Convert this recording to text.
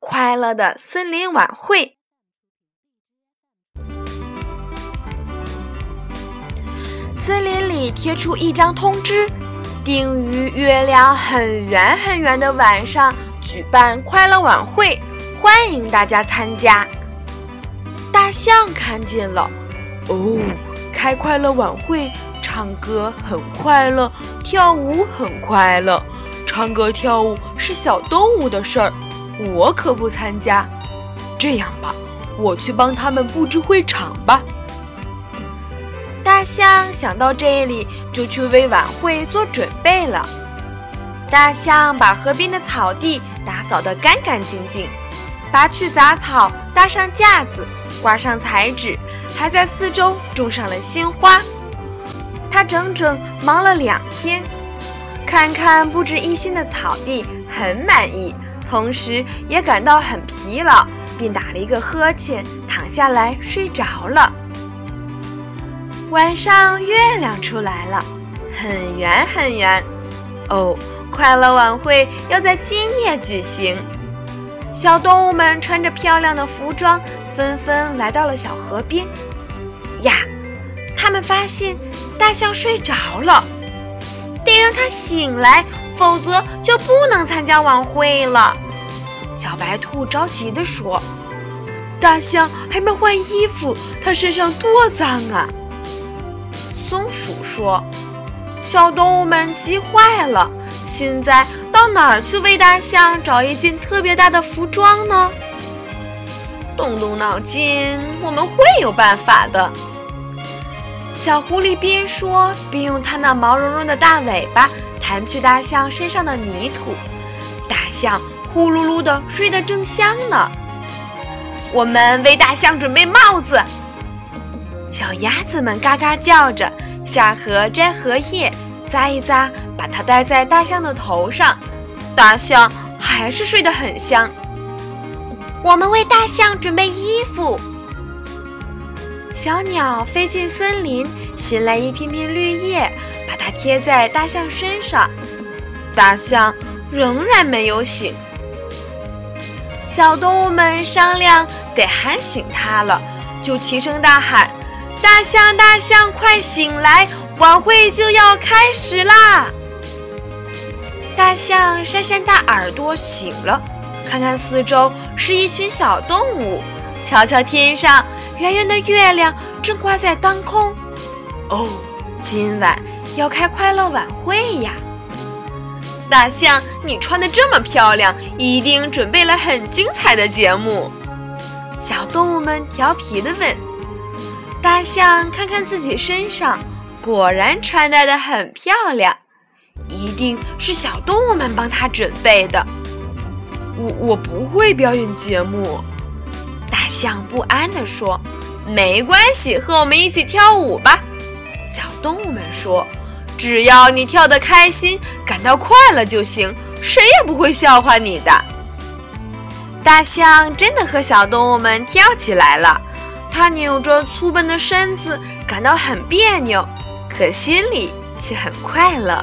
快乐的森林晚会》。森林里贴出一张通知，定于月亮很圆很圆的晚上举办快乐晚会，欢迎大家参加。大象看见了，哦，开快乐晚会，唱歌很快乐，跳舞很快乐。唱歌跳舞是小动物的事儿，我可不参加。这样吧，我去帮他们布置会场吧。大象想到这里，就去为晚会做准备了。大象把河边的草地打扫得干干净净，拔去杂草，搭上架子，挂上彩纸，还在四周种上了鲜花。他整整忙了两天。看看布置一新的草地，很满意，同时也感到很疲劳，便打了一个呵欠，躺下来睡着了。晚上月亮出来了，很圆很圆。哦，快乐晚会要在今夜举行。小动物们穿着漂亮的服装，纷纷来到了小河边。呀，他们发现大象睡着了。得让它醒来，否则就不能参加晚会了。小白兔着急地说：“大象还没换衣服，它身上多脏啊！”松鼠说：“小动物们急坏了，现在到哪儿去为大象找一件特别大的服装呢？”动动脑筋，我们会有办法的。小狐狸边说边用它那毛茸茸的大尾巴弹去大象身上的泥土，大象呼噜噜的睡得正香呢。我们为大象准备帽子，小鸭子们嘎嘎叫着下河摘荷叶，扎一扎，把它戴在大象的头上，大象还是睡得很香。我们为大象准备衣服。小鸟飞进森林，衔来一片片绿叶，把它贴在大象身上。大象仍然没有醒。小动物们商量得喊醒它了，就齐声大喊：“大象，大象，快醒来！晚会就要开始啦！”大象扇扇大耳朵醒了，看看四周，是一群小动物。瞧瞧天上。圆圆的月亮正挂在当空，哦，今晚要开快乐晚会呀！大象，你穿的这么漂亮，一定准备了很精彩的节目。小动物们调皮地问。大象看看自己身上，果然穿戴的很漂亮，一定是小动物们帮它准备的。我我不会表演节目。大象不安地说：“没关系，和我们一起跳舞吧。”小动物们说：“只要你跳得开心，感到快乐就行，谁也不会笑话你的。”大象真的和小动物们跳起来了，它扭着粗笨的身子，感到很别扭，可心里却很快乐。